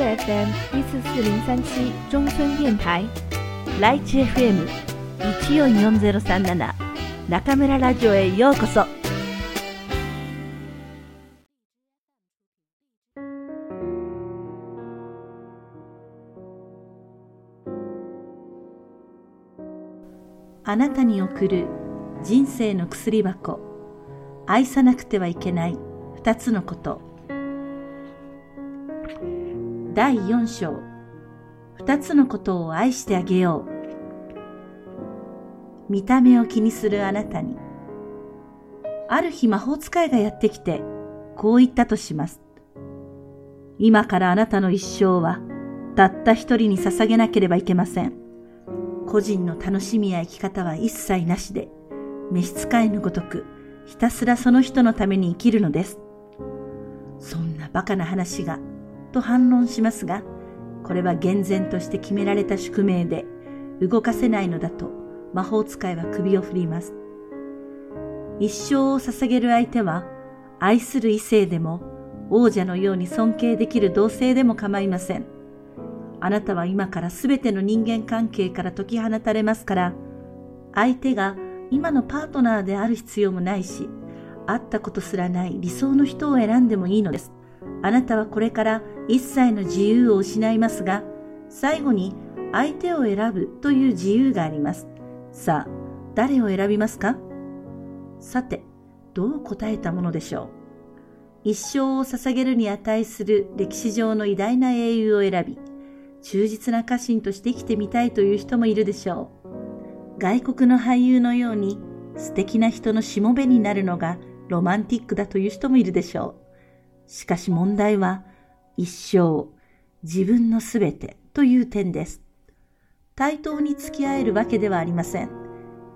FM 一四四零三七中村電台ライチ FM 一四四ゼロ三七中村ラジオへようこそ。あなたに送る人生の薬箱愛さなくてはいけない二つのこと第四章。二つのことを愛してあげよう。見た目を気にするあなたに。ある日魔法使いがやってきてこう言ったとします。今からあなたの一生はたった一人に捧げなければいけません。個人の楽しみや生き方は一切なしで、召使いのごとく、ひたすらその人のために生きるのです。そんな馬鹿な話が、と反論しますが、これは厳然として決められた宿命で、動かせないのだと魔法使いは首を振ります。一生を捧げる相手は、愛する異性でも、王者のように尊敬できる同性でも構いません。あなたは今からすべての人間関係から解き放たれますから、相手が今のパートナーである必要もないし、会ったことすらない理想の人を選んでもいいのです。あなたはこれから一切の自由を失いますが、最後に相手を選ぶという自由があります。さあ、誰を選びますか？さて、どう答えたものでしょう？一生を捧げるに値する歴史上の偉大な英雄を選び、忠実な家臣として生きてみたいという人もいるでしょう。外国の俳優のように素敵な人のしもべになるのがロマンティックだという人もいるでしょう。しかし問題は一生自分のすべてという点です。対等に付き合えるわけではありません。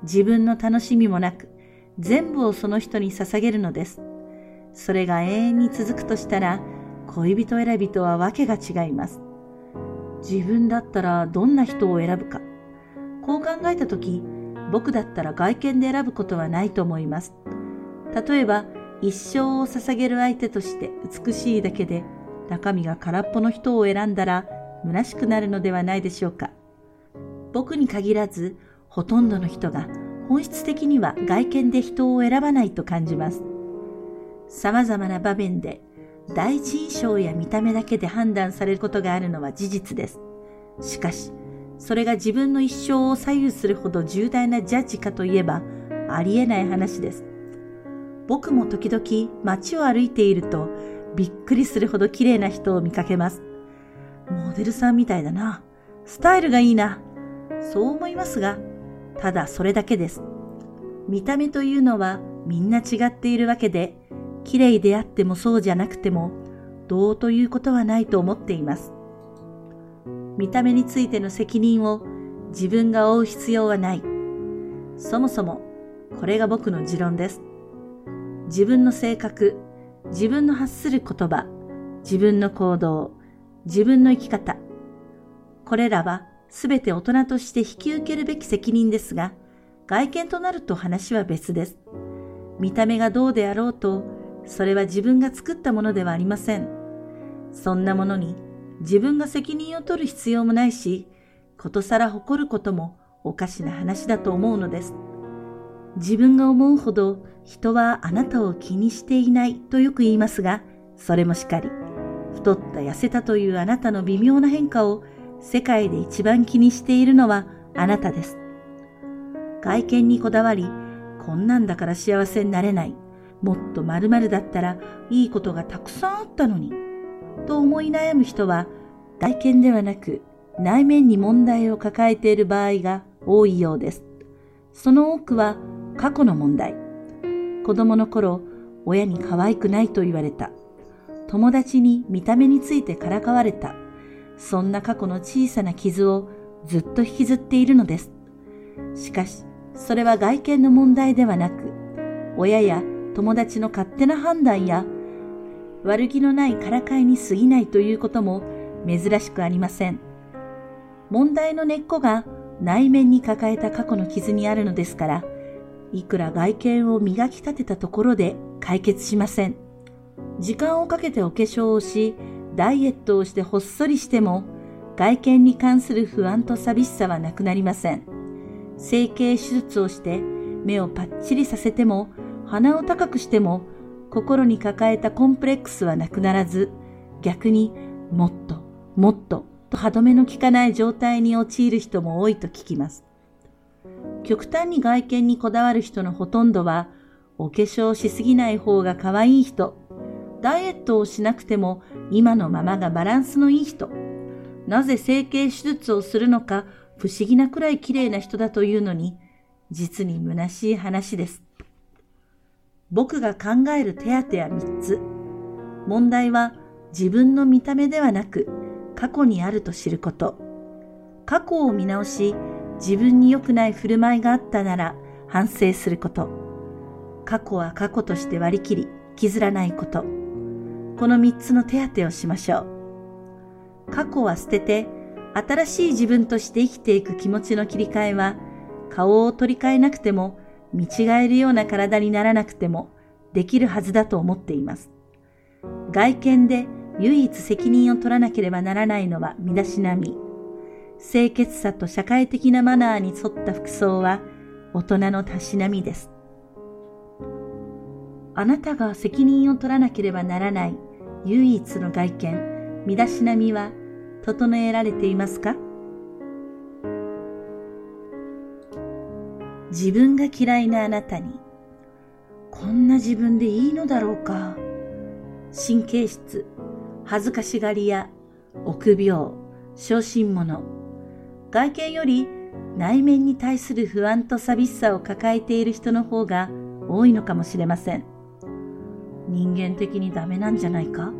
自分の楽しみもなく全部をその人に捧げるのです。それが永遠に続くとしたら恋人選びとはわけが違います。自分だったらどんな人を選ぶか。こう考えたとき、僕だったら外見で選ぶことはないと思います。例えば、一生を捧げる相手として美しいだけで、中身が空っぽの人を選んだら、虚しくなるのではないでしょうか。僕に限らず、ほとんどの人が本質的には外見で人を選ばないと感じます。様々な場面で第一印象や見た目だけで判断されることがあるのは事実です。しかし、それが自分の一生を左右するほど重大なジャッジかといえば、ありえない話です。僕も時々街を歩いていると、びっくりするほど綺麗な人を見かけます。モデルさんみたいだな。スタイルがいいな。そう思いますが、ただそれだけです。見た目というのはみんな違っているわけで、綺麗であってもそうじゃなくても、どうということはないと思っています。見た目についての責任を自分が負う必要はない。そもそも、これが僕の持論です。自分の性格、自分の発する言葉、自分の行動、自分の生き方。これらはすべて大人として引き受けるべき責任ですが、外見となると話は別です。見た目がどうであろうと、それは自分が作ったものではありません。そんなものに自分が責任を取る必要もないし、ことさら誇ることもおかしな話だと思うのです。自分が思うほど人はあなたを気にしていないとよく言いますが、それもしかり、太った痩せたというあなたの微妙な変化を世界で一番気にしているのはあなたです。外見にこだわり、こんなんだから幸せになれない。もっと〇〇だったらいいことがたくさんあったのに、と思い悩む人は、外見ではなく内面に問題を抱えている場合が多いようです。その多くは過去の問題。子供の頃、親に可愛くないと言われた。友達に見た目についてからかわれた。そんな過去の小さな傷をずっと引きずっているのです。しかし、それは外見の問題ではなく、親や友達の勝手な判断や悪気のないからかいに過ぎないということも珍しくありません。問題の根っこが内面に抱えた過去の傷にあるのですから、いくら外見を磨き立てたところで解決しません。時間をかけてお化粧をし、ダイエットをしてほっそりしても、外見に関する不安と寂しさはなくなりません。整形手術をして目をパッチリさせても、鼻を高くしても、心に抱えたコンプレックスはなくならず、逆にもっと、もっとと歯止めの効かない状態に陥る人も多いと聞きます。極端に外見にこだわる人のほとんどは、お化粧しすぎない方が可愛い人、ダイエットをしなくても今のままがバランスのいい人、なぜ整形手術をするのか不思議なくらい綺麗な人だというのに、実に虚しい話です。僕が考える手当は3つ。問題は自分の見た目ではなく過去にあると知ること。過去を見直し、自分に良くない振る舞いがあったなら反省すること。過去は過去として割り切り、削らないこと。この3つの手当てをしましょう。過去は捨てて、新しい自分として生きていく気持ちの切り替えは、顔を取り替えなくても、見違えるような体にならなくても、できるはずだと思っています。外見で唯一責任を取らなければならないのは身だしなみ。清潔さと社会的なマナーに沿った服装は大人のたしなみです。あなたが責任を取らなければならない唯一の外見、身だしなみは整えられていますか？自分が嫌いなあなたに、こんな自分でいいのだろうか？神経質、恥ずかしがり屋、臆病、小心者。外見より内面に対する不安と寂しさを抱えている人の方が多いのかもしれません。人間的にダメなんじゃないか？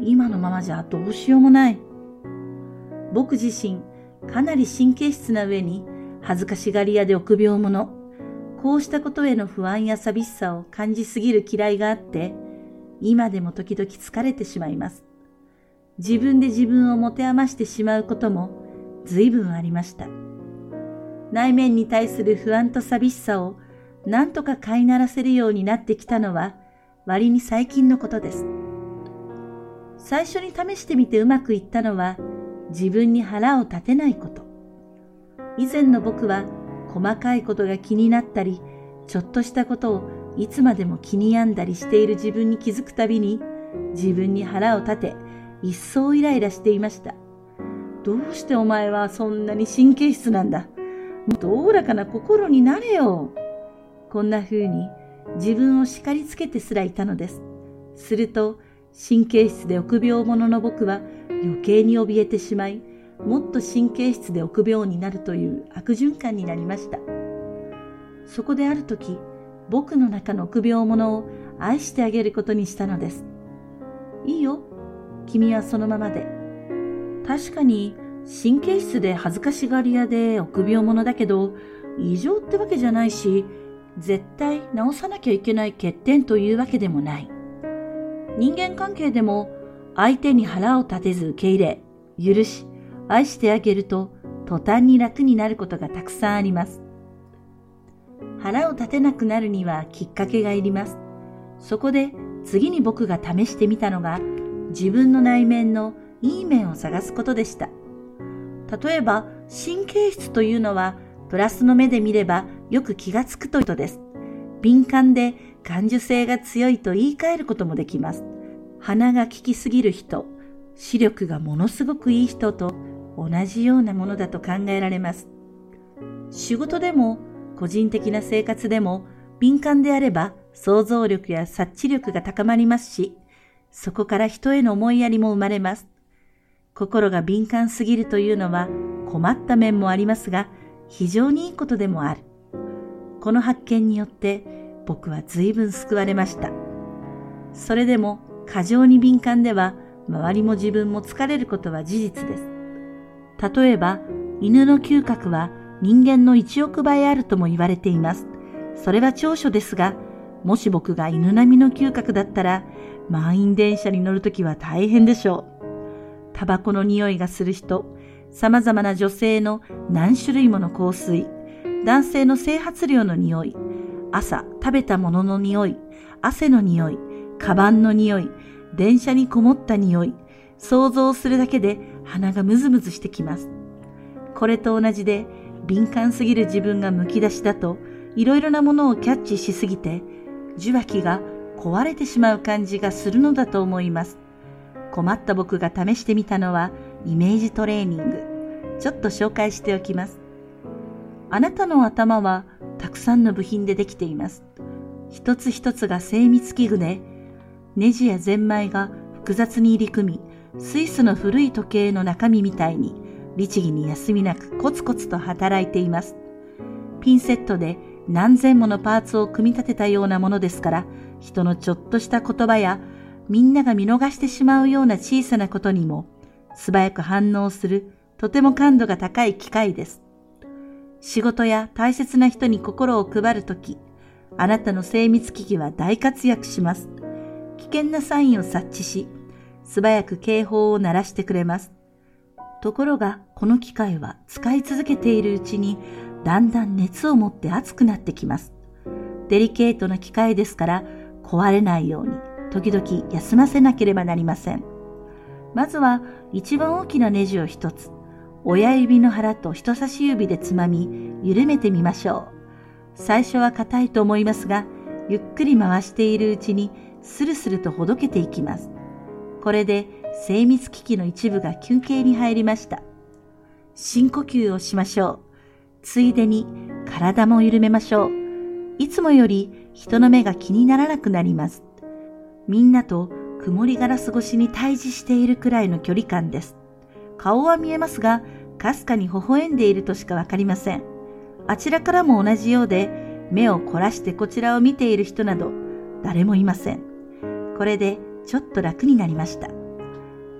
今のままじゃどうしようもない。僕自身、かなり神経質な上に恥ずかしがり屋で臆病者。こうしたことへの不安や寂しさを感じすぎる嫌いがあって、今でも時々疲れてしまいます。自分で自分を持て余してしまうことも随分ありました。内面に対する不安と寂しさを何とか飼いならせるようになってきたのは割に最近のことです。最初に試してみてうまくいったのは自分に腹を立てないこと。以前の僕は細かいことが気になったり、ちょっとしたことをいつまでも気に病んだりしている自分に気づくたびに、自分に腹を立て、一層イライラしていました。どうしてお前はそんなに神経質なんだ？もっとおおらかな心になれよ。こんな風に自分を叱りつけてすらいたのです。すると、神経質で臆病者の僕は余計に怯えてしまい、もっと神経質で臆病になるという悪循環になりました。そこである時、僕の中の臆病者を愛してあげることにしたのです。いいよ。君はそのままで。確かに神経質で恥ずかしがり屋で臆病者だけど、異常ってわけじゃないし、絶対直さなきゃいけない欠点というわけでもない。人間関係でも相手に腹を立てず受け入れ、許し、愛してあげると途端に楽になることがたくさんあります。腹を立てなくなるにはきっかけがいります。そこで次に僕が試してみたのが自分の内面のいい面を探すことでした。例えば神経質というのはプラスの目で見ればよく気がつくということです。敏感で感受性が強いと言い換えることもできます。鼻が利きすぎる人、視力がものすごくいい人と同じようなものだと考えられます。仕事でも個人的な生活でも敏感であれば想像力や察知力が高まりますし、そこから人への思いやりも生まれます。心が敏感すぎるというのは困った面もありますが、非常にいいことでもある。この発見によって僕は随分救われました。それでも過剰に敏感では周りも自分も疲れることは事実です。例えば、犬の嗅覚は人間の1億倍あるとも言われています。それは長所ですが、もし僕が犬並みの嗅覚だったら、満員電車に乗るときは大変でしょう。タバコの匂いがする人、様々な女性の何種類もの香水、男性の整髪量の匂い、朝食べたものの匂い、汗の匂い、カバンの匂い、電車にこもった匂い、想像するだけで鼻がムズムズしてきます。これと同じで敏感すぎる自分がむき出しだといろいろなものをキャッチしすぎて受話器が壊れてしまう感じがするのだと思います。困った僕が試してみたのはイメージトレーニング。ちょっと紹介しておきます。あなたの頭はたくさんの部品でできています。一つ一つが精密器具で、ネジやゼンマイが複雑に入り組み、スイスの古い時計の中身みたいに律儀に休みなくコツコツと働いています。ピンセットで何千ものパーツを組み立てたようなものですから、人のちょっとした言葉やみんなが見逃してしまうような小さなことにも素早く反応するとても感度が高い機械です。仕事や大切な人に心を配るとき、あなたの精密機器は大活躍します。危険なサインを察知し、素早く警報を鳴らしてくれます。ところが、この機械は使い続けているうちに、だんだん熱を持って熱くなってきます。デリケートな機械ですから、壊れないように、時々休ませなければなりません。まずは、一番大きなネジを一つ、親指の腹と人差し指でつまみ、緩めてみましょう。最初は硬いと思いますが、ゆっくり回しているうちに、スルスルとほどけていきます。これで精密機器の一部が休憩に入りました。深呼吸をしましょう。ついでに体も緩めましょう。いつもより人の目が気にならなくなります。みんなと曇りガラス越しに対峙しているくらいの距離感です。顔は見えますが、かすかに微笑んでいるとしかわかりません。あちらからも同じようで、目を凝らしてこちらを見ている人など、誰もいません。これでちょっと楽になりました。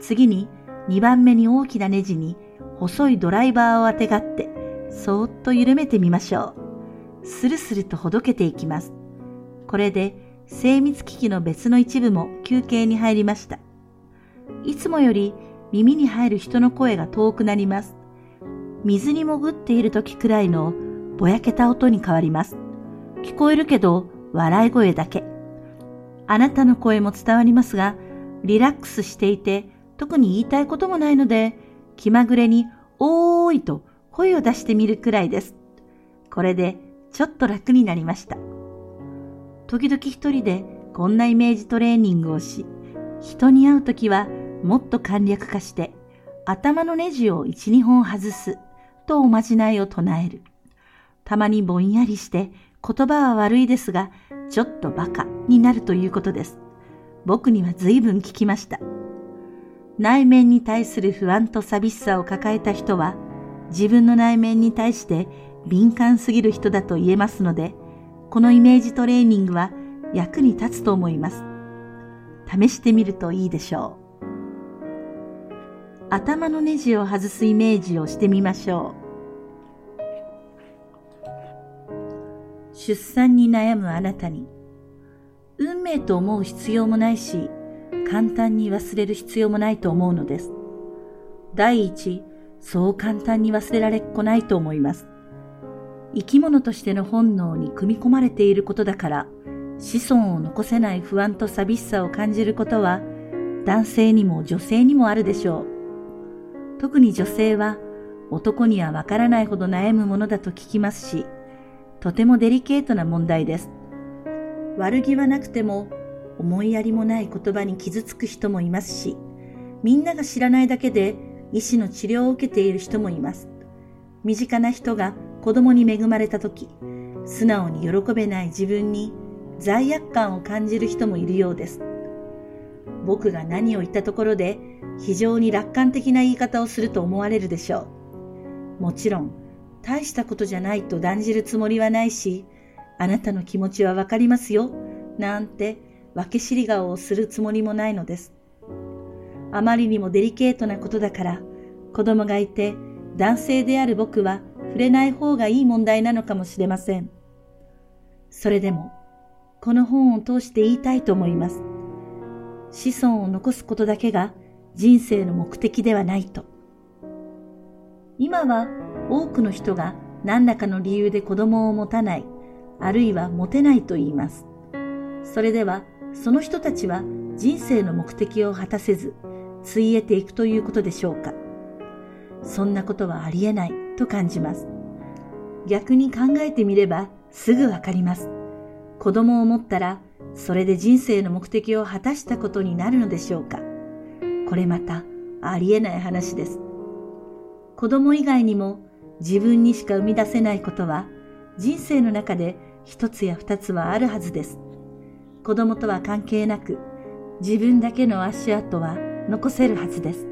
次に2番目に大きなネジに細いドライバーをあてがって、そーっと緩めてみましょう。スルスルとほどけていきます。これで精密機器の別の一部も休憩に入りました。いつもより耳に入る人の声が遠くなります。水に潜っている時くらいのぼやけた音に変わります。聞こえるけど笑い声だけ。あなたの声も伝わりますが、リラックスしていて特に言いたいこともないので、気まぐれにおーいと声を出してみるくらいです。これでちょっと楽になりました。時々一人でこんなイメージトレーニングをし、人に会うときはもっと簡略化して頭のネジを一、二本外すとおまじないを唱える。たまにぼんやりして言葉は悪いですが、ちょっとバカになるということです。僕には随分聞きました。内面に対する不安と寂しさを抱えた人は、自分の内面に対して敏感すぎる人だと言えますので、このイメージトレーニングは役に立つと思います。試してみるといいでしょう。頭のネジを外すイメージをしてみましょう。出産に悩むあなたに、運命と思う必要もないし、簡単に忘れる必要もないと思うのです。第一、そう簡単に忘れられっこないと思います。生き物としての本能に組み込まれていることだから、子孫を残せない不安と寂しさを感じることは、男性にも女性にもあるでしょう。特に女性は、男にはわからないほど悩むものだと聞きますし、とてもデリケートな問題です。悪気はなくても、思いやりもない言葉に傷つく人もいますし、みんなが知らないだけで医師の治療を受けている人もいます。身近な人が子供に恵まれた時、素直に喜べない自分に罪悪感を感じる人もいるようです。僕が何を言ったところで非常に楽観的な言い方をすると思われるでしょう。もちろん、大したことじゃないと断じるつもりはないし、あなたの気持ちはわかりますよ、なんて分け知り顔をするつもりもないのです。あまりにもデリケートなことだから、子供がいて男性である僕は触れない方がいい問題なのかもしれません。それでも、この本を通して言いたいと思います。子孫を残すことだけが人生の目的ではないと。今は多くの人が何らかの理由で子供を持たない、あるいは持てないと言います。それでは、その人たちは人生の目的を果たせず、ついえていくということでしょうか。そんなことはありえないと感じます。逆に考えてみればすぐわかります。子供を持ったら、それで人生の目的を果たしたことになるのでしょうか。これまたありえない話です。子供以外にも自分にしか生み出せないことは人生の中で一つや二つはあるはずです。子供とは関係なく自分だけの足跡は残せるはずです。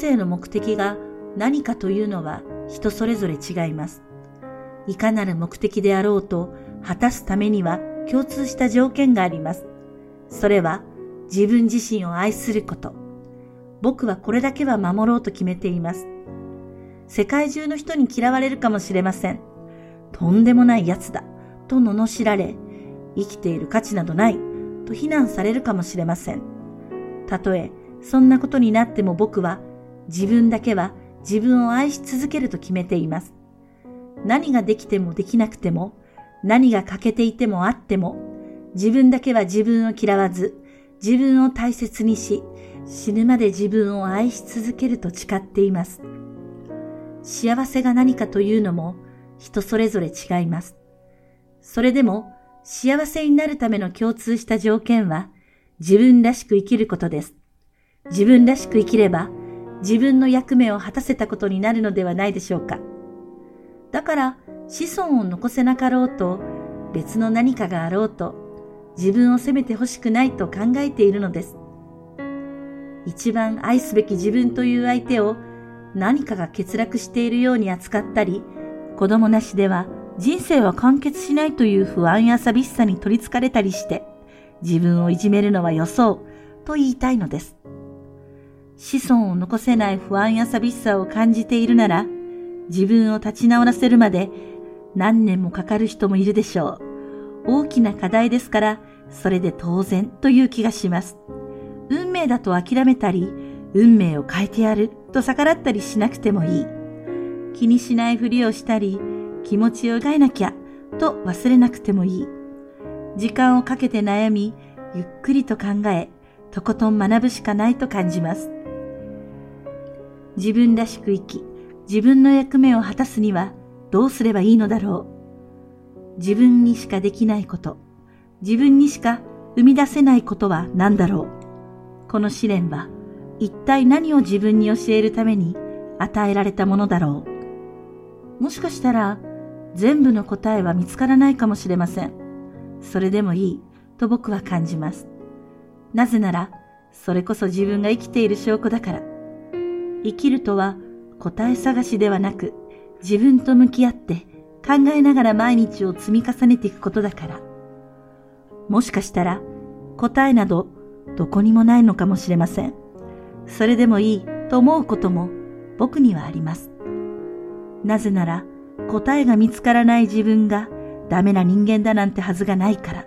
生の目的が何かというのは人それぞれ違います。いかなる目的であろうと果たすためには共通した条件があります。それは自分自身を愛すること。僕はこれだけは守ろうと決めています。世界中の人に嫌われるかもしれません。とんでもない奴だ、と罵られ、生きている価値などない、と非難されるかもしれません。たとえ、そんなことになっても僕は、自分だけは自分を愛し続けると決めています。何ができてもできなくても、何が欠けていてもあっても、自分だけは自分を嫌わず、自分を大切にし、死ぬまで自分を愛し続けると誓っています。幸せが何かというのも人それぞれ違います。それでも幸せになるための共通した条件は自分らしく生きることです。自分らしく生きれば自分の役目を果たせたことになるのではないでしょうか。だから子孫を残せなかろうと別の何かがあろうと自分を責めてほしくないと考えているのです。一番愛すべき自分という相手を何かが欠落しているように扱ったり、子供なしでは人生は完結しないという不安や寂しさに取りつかれたりして、自分をいじめるのは予想と言いたいのです。子孫を残せない不安や寂しさを感じているなら、自分を立ち直らせるまで何年もかかる人もいるでしょう。大きな課題ですから、それで当然という気がします。運命だと諦めたり、運命を変えてやると逆らったりしなくてもいい。気にしないふりをしたり、気持ちを描いなきゃと忘れなくてもいい。時間をかけて悩み、ゆっくりと考え、とことん学ぶしかないと感じます。自分らしく生き、自分の役目を果たすにはどうすればいいのだろう。自分にしかできないこと、自分にしか生み出せないことは何だろう。この試練は一体何を自分に教えるために与えられたものだろう。もしかしたら全部の答えは見つからないかもしれません。それでもいいと僕は感じます。なぜならそれこそ自分が生きている証拠だから。生きるとは答え探しではなく自分と向き合って考えながら毎日を積み重ねていくことだから。もしかしたら答えなどどこにもないのかもしれません。それでもいいと思うことも僕にはあります。なぜなら答えが見つからない自分がダメな人間だなんてはずがないから。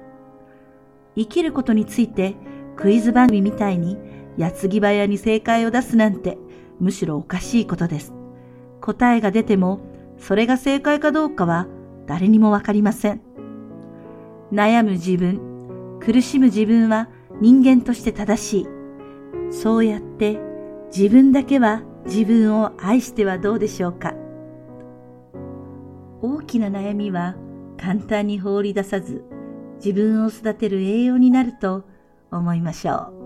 生きることについてクイズ番組みたいに矢継ぎ早に正解を出すなんてむしろおかしいことです。答えが出てもそれが正解かどうかは誰にもわかりません。悩む自分、苦しむ自分は人間として正しい。そうやって自分だけは自分を愛してはどうでしょうか。大きな悩みは簡単に放り出さず自分を育てる栄養になると思いましょう。